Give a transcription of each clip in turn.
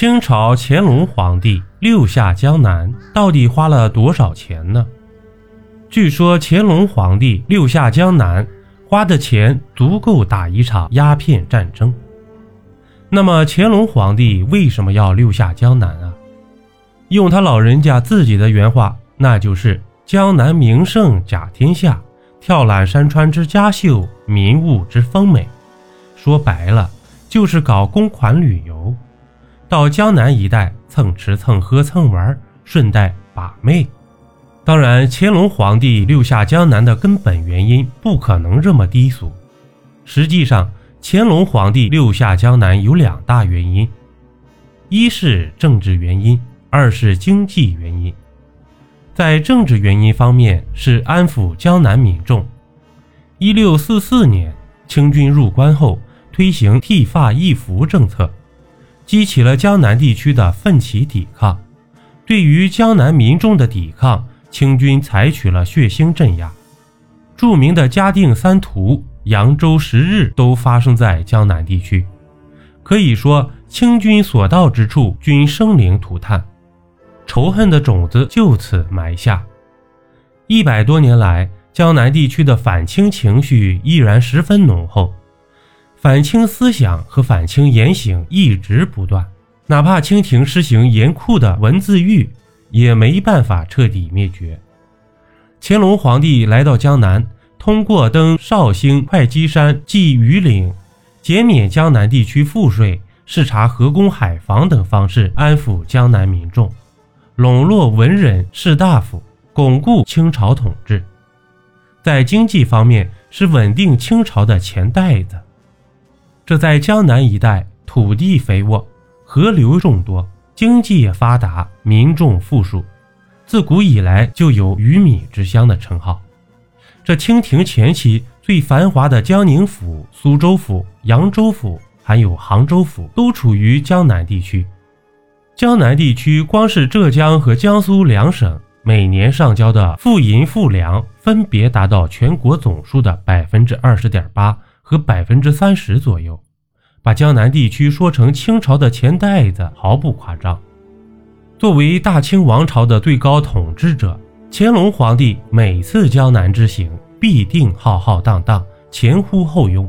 清朝乾隆皇帝六下江南，到底花了多少钱呢？据说乾隆皇帝六下江南花的钱足够打一场鸦片战争。那么乾隆皇帝为什么要六下江南啊？用他老人家自己的原话，那就是“江南名胜甲天下，跳览山川之佳秀，民物之丰美”。说白了，就是搞公款旅游。到江南一带蹭吃蹭喝蹭玩，顺带把妹。当然，乾隆皇帝六下江南的根本原因不可能这么低俗。实际上，乾隆皇帝六下江南有两大原因：一是政治原因，二是经济原因。在政治原因方面，是安抚江南民众。一六四四年，清军入关后，推行剃发易服政策。激起了江南地区的奋起抵抗。对于江南民众的抵抗，清军采取了血腥镇压。著名的嘉定三屠、扬州十日都发生在江南地区。可以说，清军所到之处均生灵涂炭，仇恨的种子就此埋下。一百多年来，江南地区的反清情绪依然十分浓厚。反清思想和反清言行一直不断，哪怕清廷施行严酷的文字狱，也没办法彻底灭绝。乾隆皇帝来到江南，通过登绍兴会稽山祭鱼岭，减免江南地区赋税、视察河工海防等方式安抚江南民众，笼络文人士大夫，巩固清朝统治。在经济方面，是稳定清朝的钱袋子。这在江南一带，土地肥沃，河流众多，经济也发达，民众富庶，自古以来就有“鱼米之乡”的称号。这清廷前期最繁华的江宁府、苏州府、扬州府，还有杭州府，都处于江南地区。江南地区光是浙江和江苏两省，每年上交的赋银赋粮，分别达到全国总数的百分之二十点八。和百分之三十左右，把江南地区说成清朝的钱袋子，毫不夸张。作为大清王朝的最高统治者，乾隆皇帝每次江南之行必定浩浩荡荡，前呼后拥。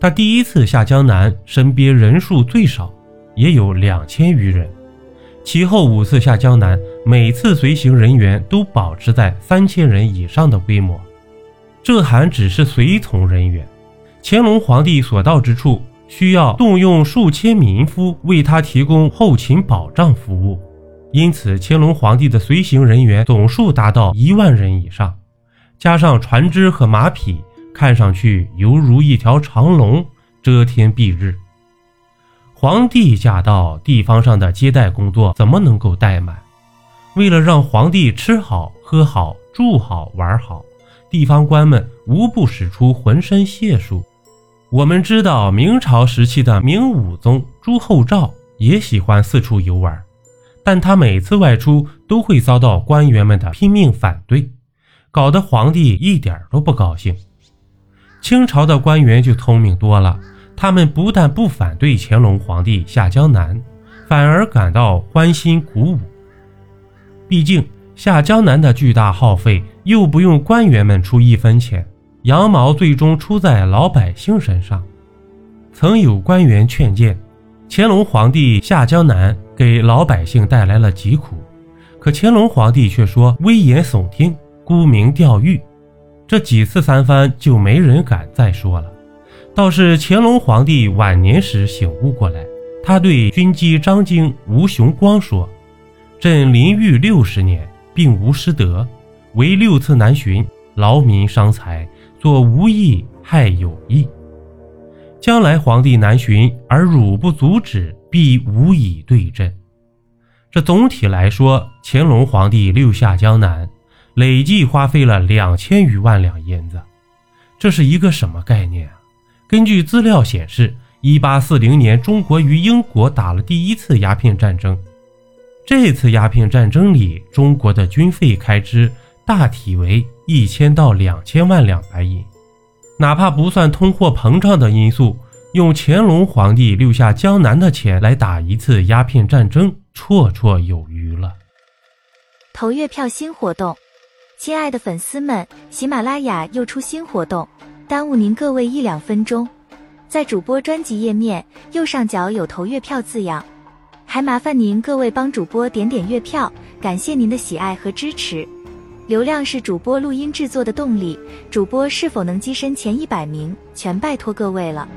他第一次下江南，身边人数最少，也有两千余人。其后五次下江南，每次随行人员都保持在三千人以上的规模，这还只是随从人员。乾隆皇帝所到之处，需要动用数千民夫为他提供后勤保障服务，因此乾隆皇帝的随行人员总数达到一万人以上，加上船只和马匹，看上去犹如一条长龙，遮天蔽日。皇帝驾到，地方上的接待工作怎么能够怠慢？为了让皇帝吃好、喝好、住好、玩好，地方官们无不使出浑身解数。我们知道，明朝时期的明武宗朱厚照也喜欢四处游玩，但他每次外出都会遭到官员们的拼命反对，搞得皇帝一点都不高兴。清朝的官员就聪明多了，他们不但不反对乾隆皇帝下江南，反而感到欢欣鼓舞。毕竟下江南的巨大耗费，又不用官员们出一分钱。羊毛最终出在老百姓身上。曾有官员劝谏，乾隆皇帝下江南给老百姓带来了疾苦，可乾隆皇帝却说危言耸听，沽名钓誉。这几次三番就没人敢再说了。倒是乾隆皇帝晚年时醒悟过来，他对军机张京、吴雄光说：“朕临狱六十年，并无失德，唯六次南巡，劳民伤财。”做无益，害有益。将来皇帝南巡，而汝不阻止，必无以对阵。这总体来说，乾隆皇帝六下江南，累计花费了两千余万两银子。这是一个什么概念啊？根据资料显示，一八四零年，中国与英国打了第一次鸦片战争。这次鸦片战争里，中国的军费开支。大体为一千到两千万两白银，哪怕不算通货膨胀的因素，用乾隆皇帝留下江南的钱来打一次鸦片战争，绰绰有余了。投月票新活动，亲爱的粉丝们，喜马拉雅又出新活动，耽误您各位一两分钟。在主播专辑页面右上角有投月票字样，还麻烦您各位帮主播点点月票，感谢您的喜爱和支持。流量是主播录音制作的动力，主播是否能跻身前一百名，全拜托各位了。